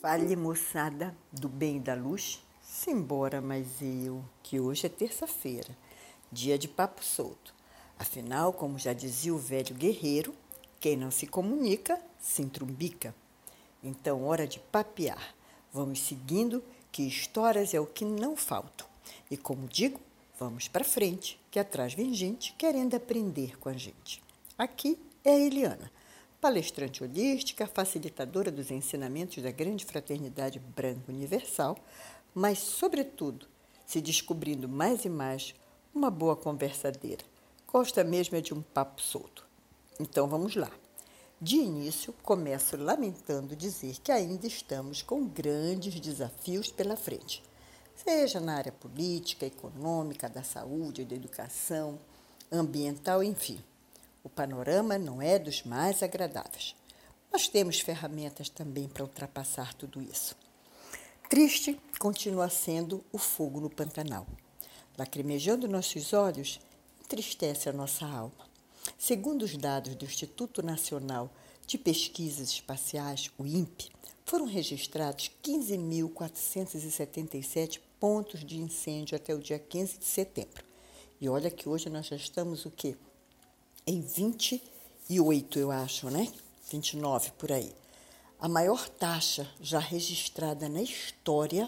Fale, moçada do bem e da luz, simbora, mas eu, que hoje é terça-feira, dia de papo solto. Afinal, como já dizia o velho guerreiro, quem não se comunica, se entrumbica. Então, hora de papear. Vamos seguindo, que histórias é o que não faltam. E como digo, vamos para frente, que atrás vem gente querendo aprender com a gente. Aqui é a Eliana palestrante holística, facilitadora dos ensinamentos da grande fraternidade branca universal, mas, sobretudo, se descobrindo mais e mais uma boa conversadeira. Gosta mesmo é de um papo solto. Então vamos lá. De início, começo lamentando dizer que ainda estamos com grandes desafios pela frente, seja na área política, econômica, da saúde, da educação, ambiental, enfim. O panorama não é dos mais agradáveis. Mas temos ferramentas também para ultrapassar tudo isso. Triste continua sendo o fogo no Pantanal. Lacrimejando nossos olhos, entristece a nossa alma. Segundo os dados do Instituto Nacional de Pesquisas Espaciais, o INPE, foram registrados 15.477 pontos de incêndio até o dia 15 de setembro. E olha que hoje nós já estamos o quê? Em 28, eu acho, né? 29 por aí. A maior taxa já registrada na história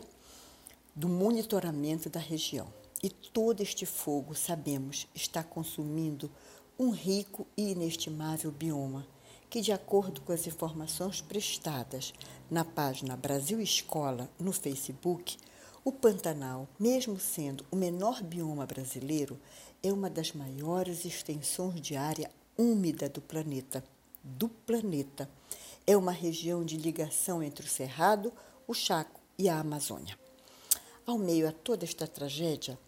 do monitoramento da região. E todo este fogo, sabemos, está consumindo um rico e inestimável bioma, que, de acordo com as informações prestadas na página Brasil Escola no Facebook, o Pantanal, mesmo sendo o menor bioma brasileiro, é uma das maiores extensões de área úmida do planeta. Do planeta. É uma região de ligação entre o Cerrado, o Chaco e a Amazônia. Ao meio a toda esta tragédia,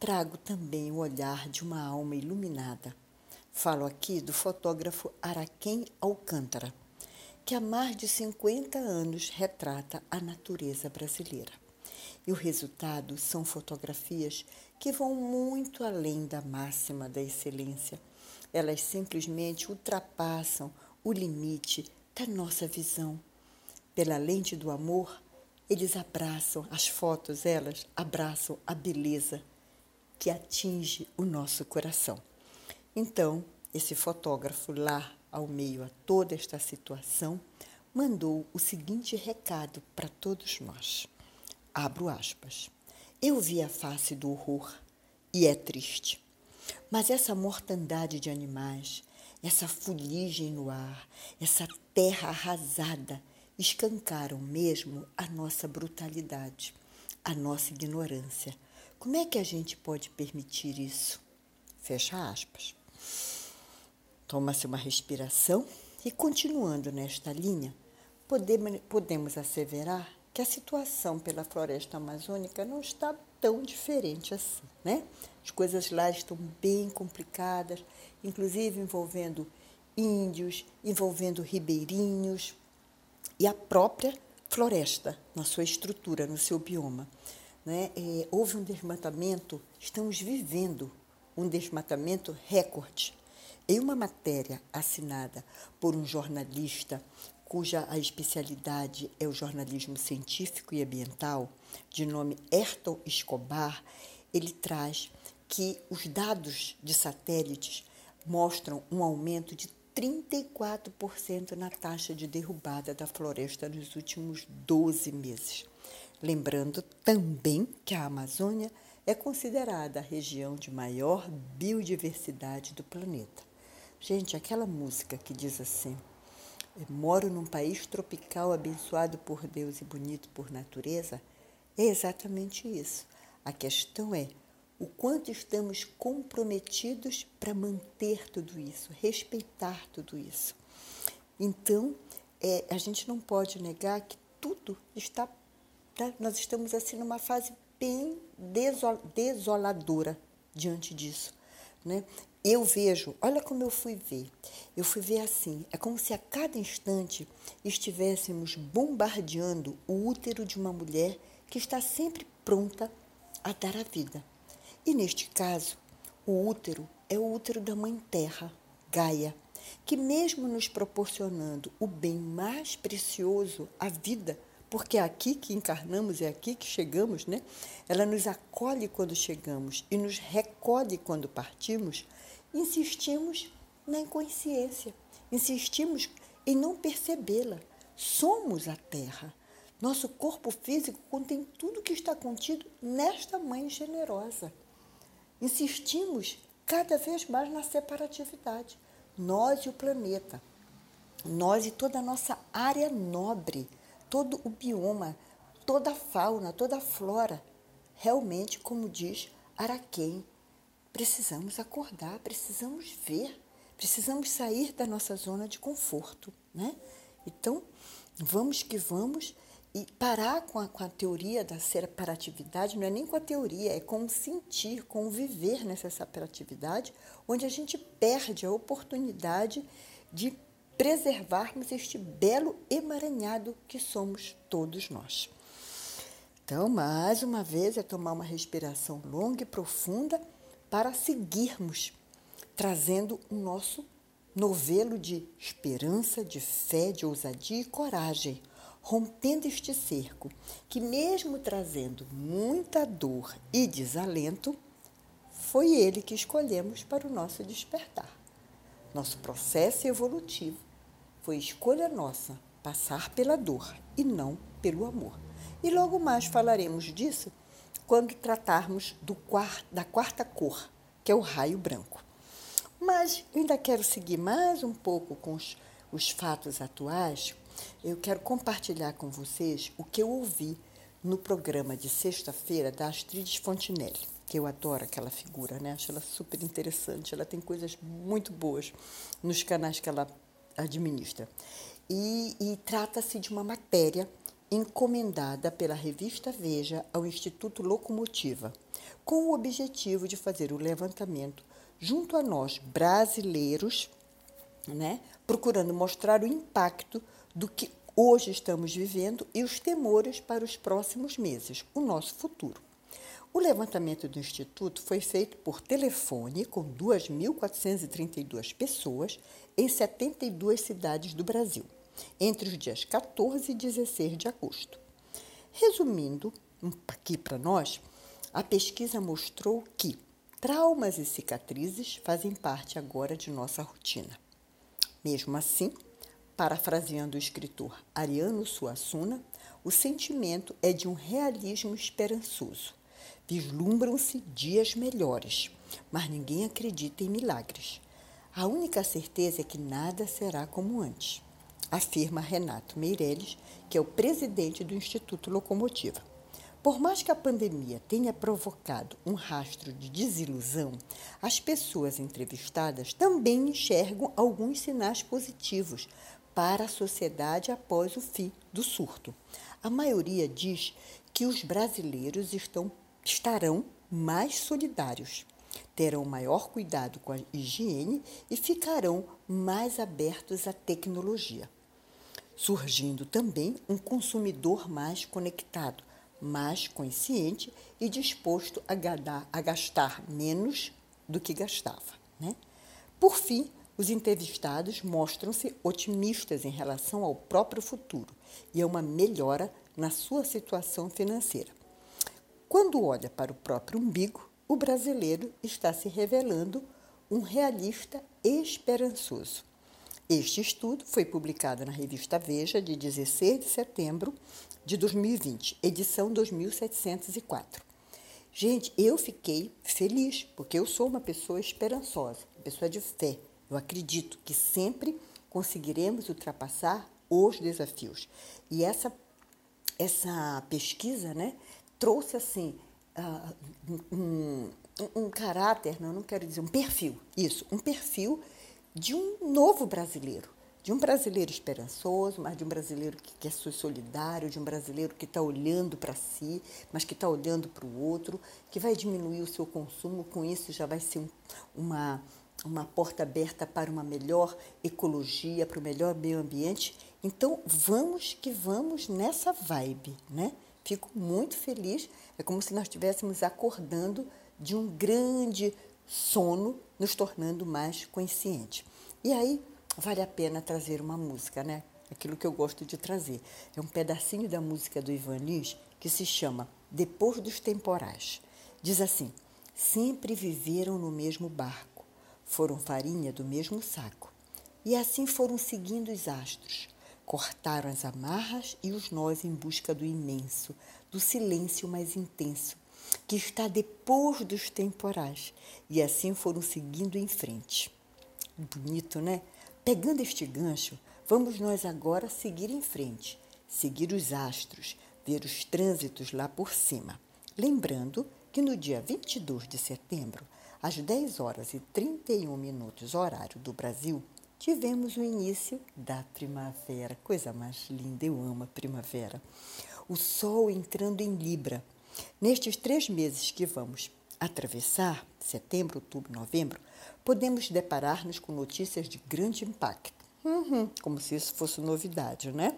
trago também o olhar de uma alma iluminada. Falo aqui do fotógrafo Araquém Alcântara, que há mais de 50 anos retrata a natureza brasileira. E o resultado são fotografias que vão muito além da máxima da excelência. Elas simplesmente ultrapassam o limite da nossa visão. Pela lente do amor, eles abraçam, as fotos, elas abraçam a beleza que atinge o nosso coração. Então, esse fotógrafo lá, ao meio a toda esta situação, mandou o seguinte recado para todos nós. Abro aspas. Eu vi a face do horror e é triste. Mas essa mortandade de animais, essa fuligem no ar, essa terra arrasada, escancaram mesmo a nossa brutalidade, a nossa ignorância. Como é que a gente pode permitir isso? Fecha aspas. Toma-se uma respiração e, continuando nesta linha, podemos, asseverar que a situação pela floresta amazônica não está tão diferente assim, né? As coisas lá estão bem complicadas, inclusive envolvendo índios, envolvendo ribeirinhos e a própria floresta na sua estrutura, no seu bioma. Né? É, houve um desmatamento, estamos vivendo um desmatamento recorde. Em uma matéria assinada por um jornalista cuja a especialidade é o jornalismo científico e ambiental, de nome Ayrton Escobar, ele traz que os dados de satélites mostram um aumento de 34% na taxa de derrubada da floresta nos últimos 12 meses. Lembrando também que a Amazônia é considerada a região de maior biodiversidade do planeta. Gente, aquela música que diz assim: moro num país tropical abençoado por Deus e bonito por natureza, é exatamente isso. A questão é o quanto estamos comprometidos para manter tudo isso, respeitar tudo isso. Então, é, a gente não pode negar que tudo está. Tá? Nós estamos assim numa fase bem desol, desoladora diante disso. Né? Eu vejo, olha como eu fui ver. Eu fui ver assim, é como se a cada instante estivéssemos bombardeando o útero de uma mulher que está sempre pronta a dar a vida. E neste caso, o útero é o útero da Mãe Terra, Gaia, que mesmo nos proporcionando o bem mais precioso, a vida, porque é aqui que encarnamos, é aqui que chegamos, né? Ela nos acolhe quando chegamos e nos recolhe quando partimos. Insistimos na inconsciência, insistimos em não percebê-la. Somos a Terra. Nosso corpo físico contém tudo que está contido nesta Mãe generosa. Insistimos cada vez mais na separatividade. Nós e o planeta, nós e toda a nossa área nobre, todo o bioma, toda a fauna, toda a flora. Realmente, como diz Araquém, precisamos acordar, precisamos ver, precisamos sair da nossa zona de conforto, né? Então, vamos que vamos e parar com a, com a teoria da separatividade, não é nem com a teoria, é com sentir, com viver nessa separatividade, onde a gente perde a oportunidade de preservarmos este belo emaranhado que somos todos nós. Então, mais uma vez, é tomar uma respiração longa e profunda para seguirmos trazendo o nosso novelo de esperança, de fé, de ousadia e coragem, rompendo este cerco que, mesmo trazendo muita dor e desalento, foi ele que escolhemos para o nosso despertar. Nosso processo evolutivo foi escolha nossa passar pela dor e não pelo amor. E logo mais falaremos disso quando tratarmos quarto, da quarta cor, que é o raio branco. Mas ainda quero seguir mais um pouco com os, os fatos atuais. Eu quero compartilhar com vocês o que eu ouvi no programa de sexta-feira da Astrid Fontinelli, que eu adoro aquela figura, né? Acho ela super interessante. Ela tem coisas muito boas nos canais que ela administra. E, e trata-se de uma matéria encomendada pela revista Veja ao Instituto Locomotiva, com o objetivo de fazer o levantamento junto a nós, brasileiros, né, procurando mostrar o impacto do que hoje estamos vivendo e os temores para os próximos meses, o nosso futuro. O levantamento do Instituto foi feito por telefone com 2.432 pessoas em 72 cidades do Brasil, entre os dias 14 e 16 de agosto. Resumindo, aqui para nós, a pesquisa mostrou que traumas e cicatrizes fazem parte agora de nossa rotina. Mesmo assim, parafraseando o escritor Ariano Suassuna, o sentimento é de um realismo esperançoso Vislumbram-se dias melhores, mas ninguém acredita em milagres. A única certeza é que nada será como antes, afirma Renato Meirelles, que é o presidente do Instituto Locomotiva. Por mais que a pandemia tenha provocado um rastro de desilusão, as pessoas entrevistadas também enxergam alguns sinais positivos para a sociedade após o fim do surto. A maioria diz que os brasileiros estão estarão mais solidários, terão maior cuidado com a higiene e ficarão mais abertos à tecnologia. Surgindo também um consumidor mais conectado, mais consciente e disposto a, gadar, a gastar menos do que gastava. Né? Por fim, os entrevistados mostram-se otimistas em relação ao próprio futuro e a uma melhora na sua situação financeira. Quando olha para o próprio umbigo, o brasileiro está se revelando um realista esperançoso. Este estudo foi publicado na revista Veja de 16 de setembro de 2020, edição 2704. Gente, eu fiquei feliz, porque eu sou uma pessoa esperançosa, uma pessoa de fé. Eu acredito que sempre conseguiremos ultrapassar os desafios. E essa, essa pesquisa, né, trouxe assim uh, um, um, caráter, não, não quero dizer um perfil, isso, um perfil de um novo brasileiro, de um brasileiro esperançoso, mas de um brasileiro que quer ser solidário, de um brasileiro que está olhando para si, mas que está olhando para o outro, que vai diminuir o seu consumo, com isso já vai ser um, uma uma porta aberta para uma melhor ecologia, para o melhor meio ambiente. Então, vamos que vamos nessa vibe, né? Fico muito feliz. É como se nós estivéssemos acordando de um grande sono, nos tornando mais conscientes. E aí vale a pena trazer uma música, né? aquilo que eu gosto de trazer. É um pedacinho da música do Ivan Lins que se chama Depois dos Temporais. Diz assim: Sempre viveram no mesmo barco, foram farinha do mesmo saco. E assim foram seguindo os astros. Cortaram as amarras e os nós em busca do imenso, do silêncio mais intenso, que está depois dos temporais. E assim foram seguindo em frente. Bonito, né? Pegando este gancho, vamos nós agora seguir em frente, seguir os astros, ver os trânsitos lá por cima. Lembrando que no dia 22 de setembro, às 10 horas e 31 minutos, horário do Brasil, tivemos o início da primavera. Coisa mais linda, eu amo a primavera. O sol entrando em Libra. Nestes três meses que vamos atravessar, setembro, outubro, novembro, podemos deparar-nos com notícias de grande impacto. Uhum, como se isso fosse novidade, né?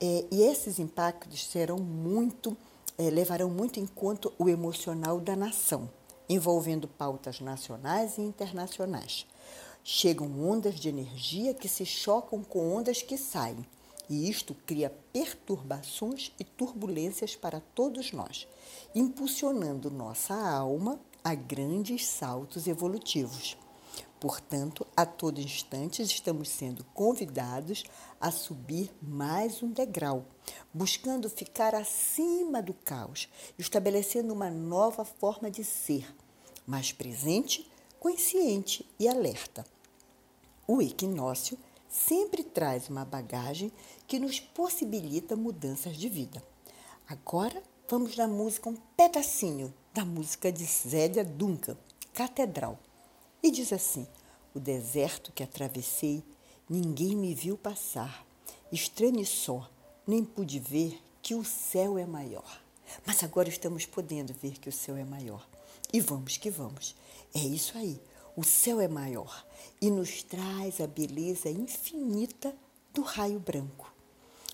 É, e esses impactos serão muito, é, levarão muito em conta o emocional da nação, envolvendo pautas nacionais e internacionais. Chegam ondas de energia que se chocam com ondas que saem, e isto cria perturbações e turbulências para todos nós, impulsionando nossa alma a grandes saltos evolutivos. Portanto, a todo instante estamos sendo convidados a subir mais um degrau, buscando ficar acima do caos, estabelecendo uma nova forma de ser, mais presente, consciente e alerta. O equinócio sempre traz uma bagagem que nos possibilita mudanças de vida. Agora vamos na música um pedacinho da música de Zélia Duncan, Catedral. E diz assim: O deserto que atravessei, ninguém me viu passar. Estranho e só, nem pude ver que o céu é maior. Mas agora estamos podendo ver que o céu é maior. E vamos que vamos. É isso aí. O céu é maior e nos traz a beleza infinita do raio branco.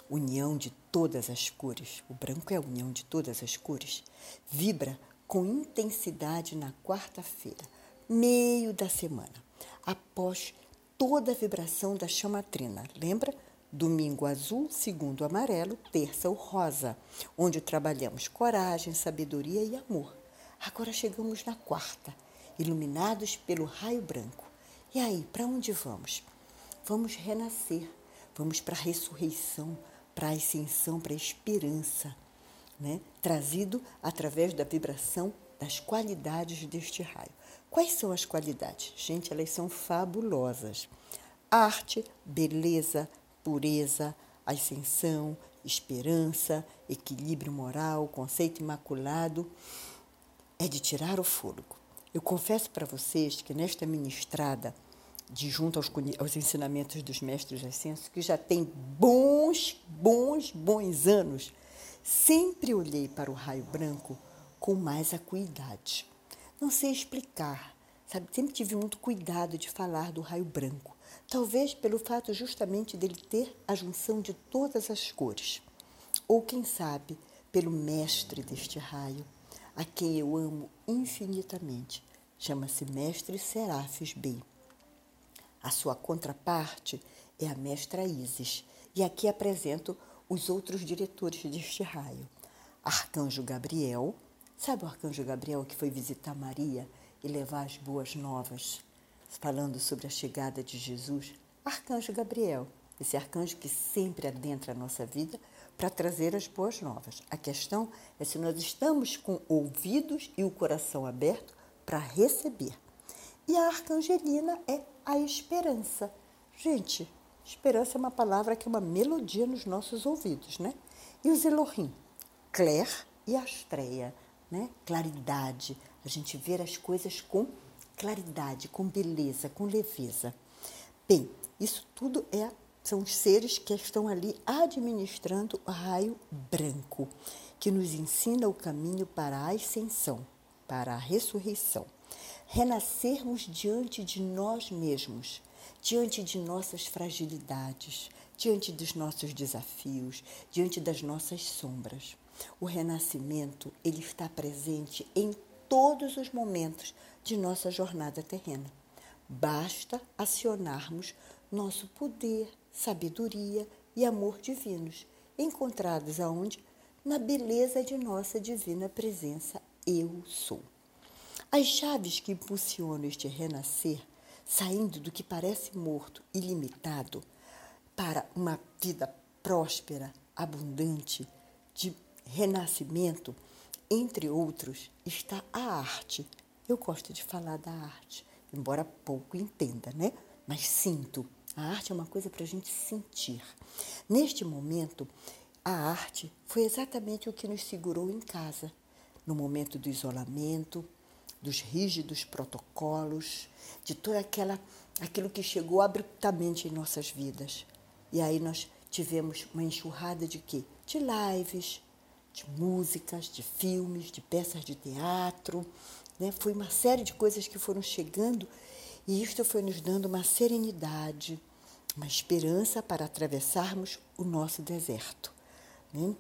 União de todas as cores, o branco é a união de todas as cores, vibra com intensidade na quarta-feira meio da semana, após toda a vibração da chamatrina. Lembra? Domingo azul, segundo amarelo, terça o rosa, onde trabalhamos coragem, sabedoria e amor. Agora chegamos na quarta, iluminados pelo raio branco. E aí, para onde vamos? Vamos renascer, vamos para a ressurreição, para a ascensão, para a esperança, né? trazido através da vibração das qualidades deste raio. Quais são as qualidades? Gente, elas são fabulosas. Arte, beleza, pureza, ascensão, esperança, equilíbrio moral, conceito imaculado, é de tirar o fôlego. Eu confesso para vocês que nesta ministrada, de junto aos, aos ensinamentos dos mestres ascensos, que já tem bons, bons, bons anos, sempre olhei para o raio branco com mais acuidade. Não sei explicar, sabe? Sempre tive muito cuidado de falar do raio branco. Talvez pelo fato justamente dele ter a junção de todas as cores. Ou quem sabe, pelo mestre deste raio, a quem eu amo infinitamente. Chama-se Mestre Serafis Bey. A sua contraparte é a Mestra Isis. E aqui apresento os outros diretores deste raio. Arcanjo Gabriel, Sabe o arcanjo Gabriel que foi visitar Maria e levar as boas novas, falando sobre a chegada de Jesus? Arcanjo Gabriel, esse arcanjo que sempre adentra a nossa vida para trazer as boas novas. A questão é se nós estamos com ouvidos e o coração aberto para receber. E a arcangelina é a esperança. Gente, esperança é uma palavra que é uma melodia nos nossos ouvidos, né? E os Elohim, Claire e Astreia né? Claridade, a gente ver as coisas com claridade, com beleza, com leveza. Bem, isso tudo é são os seres que estão ali administrando o raio branco, que nos ensina o caminho para a ascensão, para a ressurreição. Renascermos diante de nós mesmos, diante de nossas fragilidades, diante dos nossos desafios, diante das nossas sombras. O renascimento, ele está presente em todos os momentos de nossa jornada terrena. Basta acionarmos nosso poder, sabedoria e amor divinos, encontrados aonde? Na beleza de nossa divina presença, eu sou. As chaves que impulsionam este renascer, saindo do que parece morto e limitado, para uma vida próspera, abundante, de renascimento, entre outros, está a arte. Eu gosto de falar da arte, embora pouco entenda, né? Mas sinto. A arte é uma coisa para a gente sentir. Neste momento, a arte foi exatamente o que nos segurou em casa, no momento do isolamento, dos rígidos protocolos, de toda aquela aquilo que chegou abruptamente em nossas vidas. E aí nós tivemos uma enxurrada de quê? De lives, de músicas, de filmes, de peças de teatro, né? Foi uma série de coisas que foram chegando e isto foi nos dando uma serenidade, uma esperança para atravessarmos o nosso deserto. Né?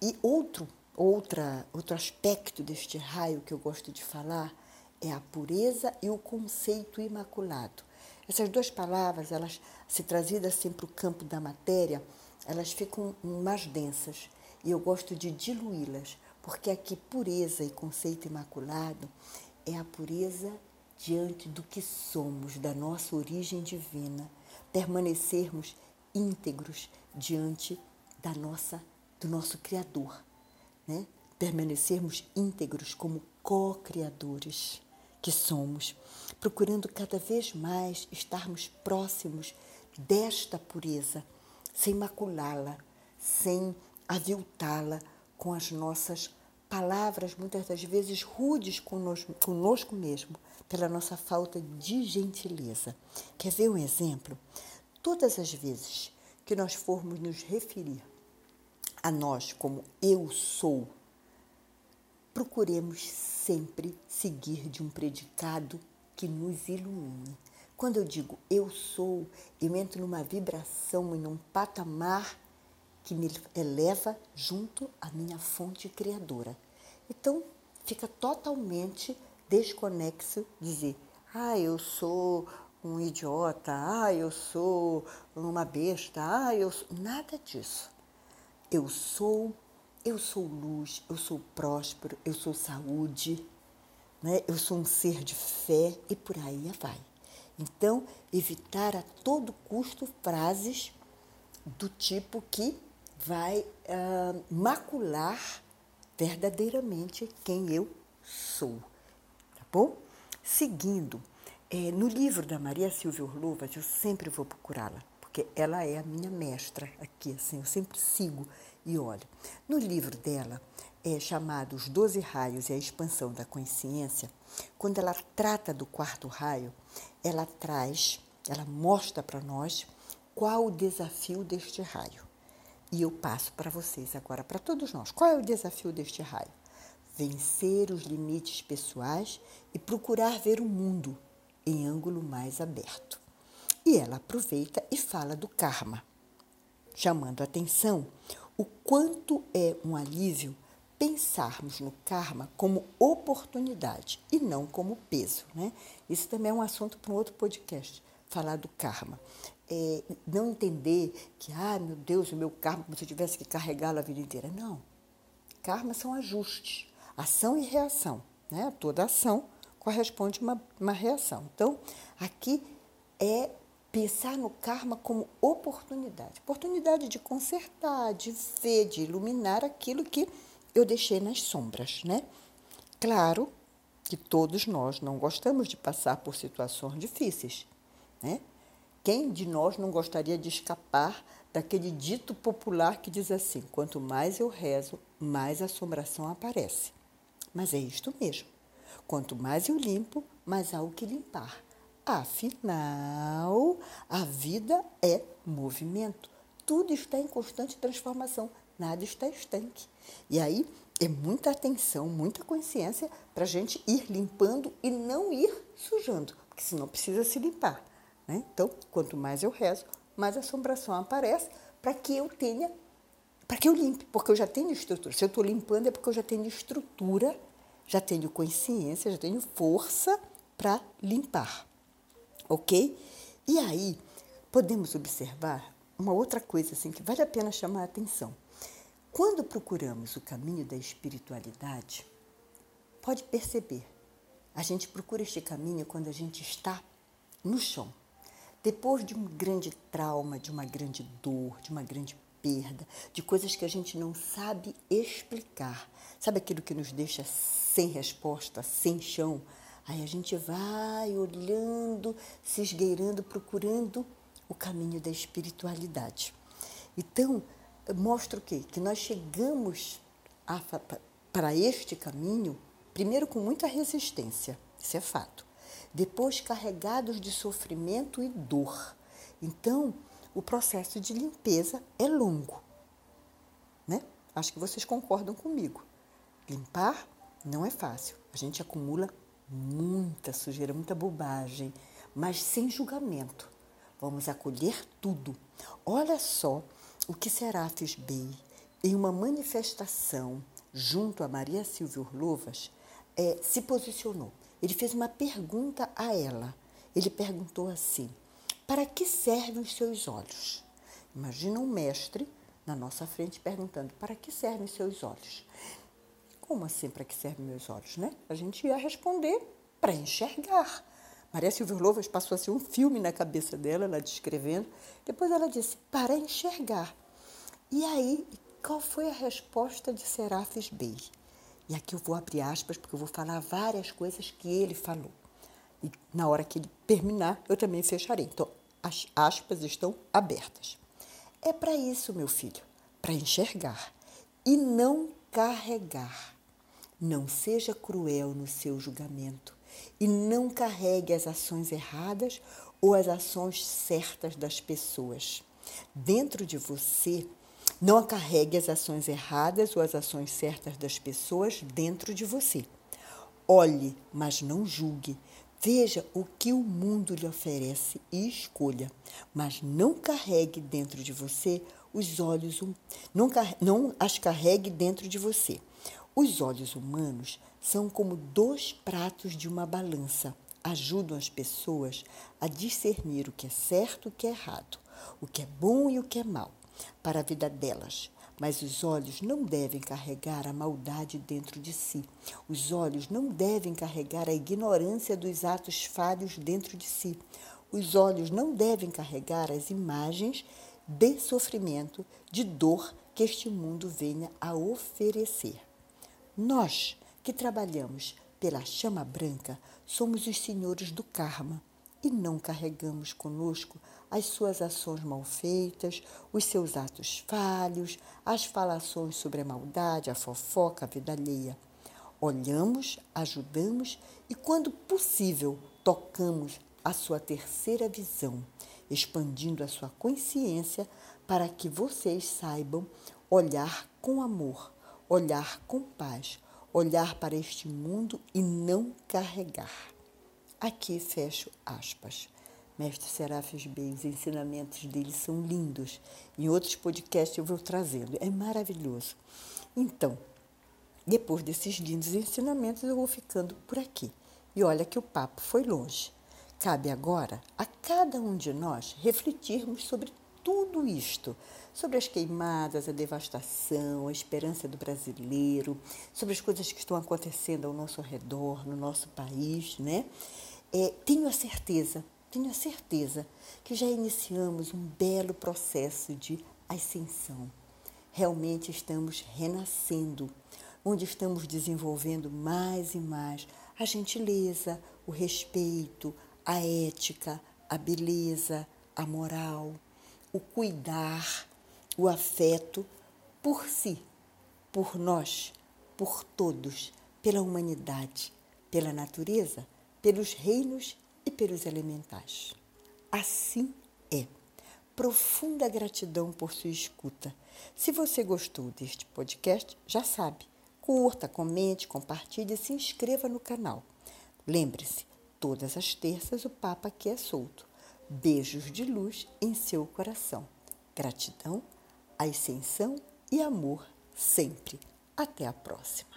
E outro, outra, outro aspecto deste raio que eu gosto de falar é a pureza e o conceito imaculado. Essas duas palavras, elas se trazidas assim para o campo da matéria, elas ficam mais densas e eu gosto de diluí-las, porque aqui pureza e conceito imaculado é a pureza diante do que somos, da nossa origem divina, permanecermos íntegros diante da nossa do nosso criador, né? Permanecermos íntegros como co-criadores que somos, procurando cada vez mais estarmos próximos desta pureza, sem maculá-la, sem aviltá-la com as nossas palavras, muitas das vezes rudes conosco, conosco mesmo, pela nossa falta de gentileza. Quer ver um exemplo? Todas as vezes que nós formos nos referir a nós como eu sou, procuremos sempre seguir de um predicado que nos ilumine. Quando eu digo eu sou, eu entro numa vibração e num patamar que me eleva junto à minha fonte criadora. Então, fica totalmente desconexo dizer: ah, eu sou um idiota, ah, eu sou uma besta, ah, eu sou. Nada disso. Eu sou eu sou luz, eu sou próspero, eu sou saúde, né? eu sou um ser de fé e por aí vai. Então, evitar a todo custo frases do tipo que vai uh, macular verdadeiramente quem eu sou. Tá bom? Seguindo, é, no livro da Maria Silvia Orlovas, eu sempre vou procurá-la, porque ela é a minha mestra aqui, assim, eu sempre sigo e olha, no livro dela, é chamado Os Doze Raios e a Expansão da Consciência, quando ela trata do quarto raio, ela traz, ela mostra para nós qual o desafio deste raio. E eu passo para vocês agora, para todos nós. Qual é o desafio deste raio? Vencer os limites pessoais e procurar ver o mundo em ângulo mais aberto. E ela aproveita e fala do karma, chamando a atenção o quanto é um alívio pensarmos no karma como oportunidade e não como peso. Né? Isso também é um assunto para um outro podcast, falar do karma. É, não entender que, ah, meu Deus, o meu karma, como se eu tivesse que carregá-lo a vida inteira. Não. Karma são ajustes, ação e reação. Né? Toda ação corresponde a uma, uma reação. Então, aqui é pensar no karma como oportunidade oportunidade de consertar, de ver, de iluminar aquilo que eu deixei nas sombras, né? Claro que todos nós não gostamos de passar por situações difíceis, né? Quem de nós não gostaria de escapar daquele dito popular que diz assim: quanto mais eu rezo, mais assombração aparece. Mas é isto mesmo. Quanto mais eu limpo, mais há o que limpar. Afinal, a vida é movimento. Tudo está em constante transformação, nada está estanque. E aí é muita atenção, muita consciência para a gente ir limpando e não ir sujando, porque senão precisa se limpar. Né? Então, quanto mais eu rezo, mais assombração aparece para que eu tenha, para que eu limpe, porque eu já tenho estrutura. Se eu estou limpando é porque eu já tenho estrutura, já tenho consciência, já tenho força para limpar ok? E aí, podemos observar uma outra coisa assim que vale a pena chamar a atenção. Quando procuramos o caminho da espiritualidade, pode perceber, a gente procura este caminho quando a gente está no chão. Depois de um grande trauma, de uma grande dor, de uma grande perda, de coisas que a gente não sabe explicar. Sabe aquilo que nos deixa sem resposta, sem chão? Aí a gente vai olhando, se esgueirando, procurando o caminho da espiritualidade. Então, mostra o quê? Que nós chegamos para este caminho, primeiro com muita resistência, isso é fato. Depois carregados de sofrimento e dor. Então, o processo de limpeza é longo. Né? Acho que vocês concordam comigo. Limpar não é fácil. A gente acumula muita sujeira, muita bobagem, mas sem julgamento. Vamos acolher tudo. Olha só o que Serafis Bey, em uma manifestação junto a Maria Silvia Urlovas, é, se posicionou. Ele fez uma pergunta a ela. Ele perguntou assim: Para que servem os seus olhos? Imagina um mestre na nossa frente perguntando: Para que servem os seus olhos? Como assim para que servem meus olhos, né? A gente ia responder para enxergar. Maria Silvia Lovas passou assim um filme na cabeça dela, ela descrevendo. Depois ela disse, para enxergar. E aí, qual foi a resposta de Serafis Bey? E aqui eu vou abrir aspas, porque eu vou falar várias coisas que ele falou. E na hora que ele terminar, eu também fecharei. Então, as aspas estão abertas. É para isso, meu filho, para enxergar e não carregar. Não seja cruel no seu julgamento e não carregue as ações erradas ou as ações certas das pessoas. Dentro de você, não carregue as ações erradas ou as ações certas das pessoas dentro de você. Olhe, mas não julgue. Veja o que o mundo lhe oferece e escolha, mas não carregue dentro de você os olhos, não, não as carregue dentro de você. Os olhos humanos são como dois pratos de uma balança. Ajudam as pessoas a discernir o que é certo e o que é errado, o que é bom e o que é mal para a vida delas. Mas os olhos não devem carregar a maldade dentro de si. Os olhos não devem carregar a ignorância dos atos falhos dentro de si. Os olhos não devem carregar as imagens de sofrimento, de dor que este mundo venha a oferecer. Nós que trabalhamos pela chama branca, somos os senhores do karma e não carregamos conosco as suas ações mal feitas, os seus atos falhos, as falações sobre a maldade, a fofoca, a vida alheia. Olhamos, ajudamos e, quando possível, tocamos a sua terceira visão, expandindo a sua consciência para que vocês saibam olhar com amor, olhar com paz, olhar para este mundo e não carregar. Aqui fecho aspas. Mestre Serafis Bey, os ensinamentos dele são lindos. Em outros podcasts eu vou trazendo. É maravilhoso. Então, depois desses lindos ensinamentos, eu vou ficando por aqui. E olha que o papo foi longe. Cabe agora a cada um de nós refletirmos sobre tudo isto sobre as queimadas, a devastação, a esperança do brasileiro, sobre as coisas que estão acontecendo ao nosso redor, no nosso país, né? É, tenho a certeza, tenho a certeza que já iniciamos um belo processo de ascensão. Realmente estamos renascendo, onde estamos desenvolvendo mais e mais a gentileza, o respeito, a ética, a beleza, a moral, o cuidar, o afeto por si, por nós, por todos, pela humanidade, pela natureza, pelos reinos e pelos elementais. Assim é. Profunda gratidão por sua escuta. Se você gostou deste podcast, já sabe, curta, comente, compartilhe e se inscreva no canal. Lembre-se, todas as terças o Papa aqui é solto. Beijos de luz em seu coração. Gratidão, ascensão e amor sempre. Até a próxima.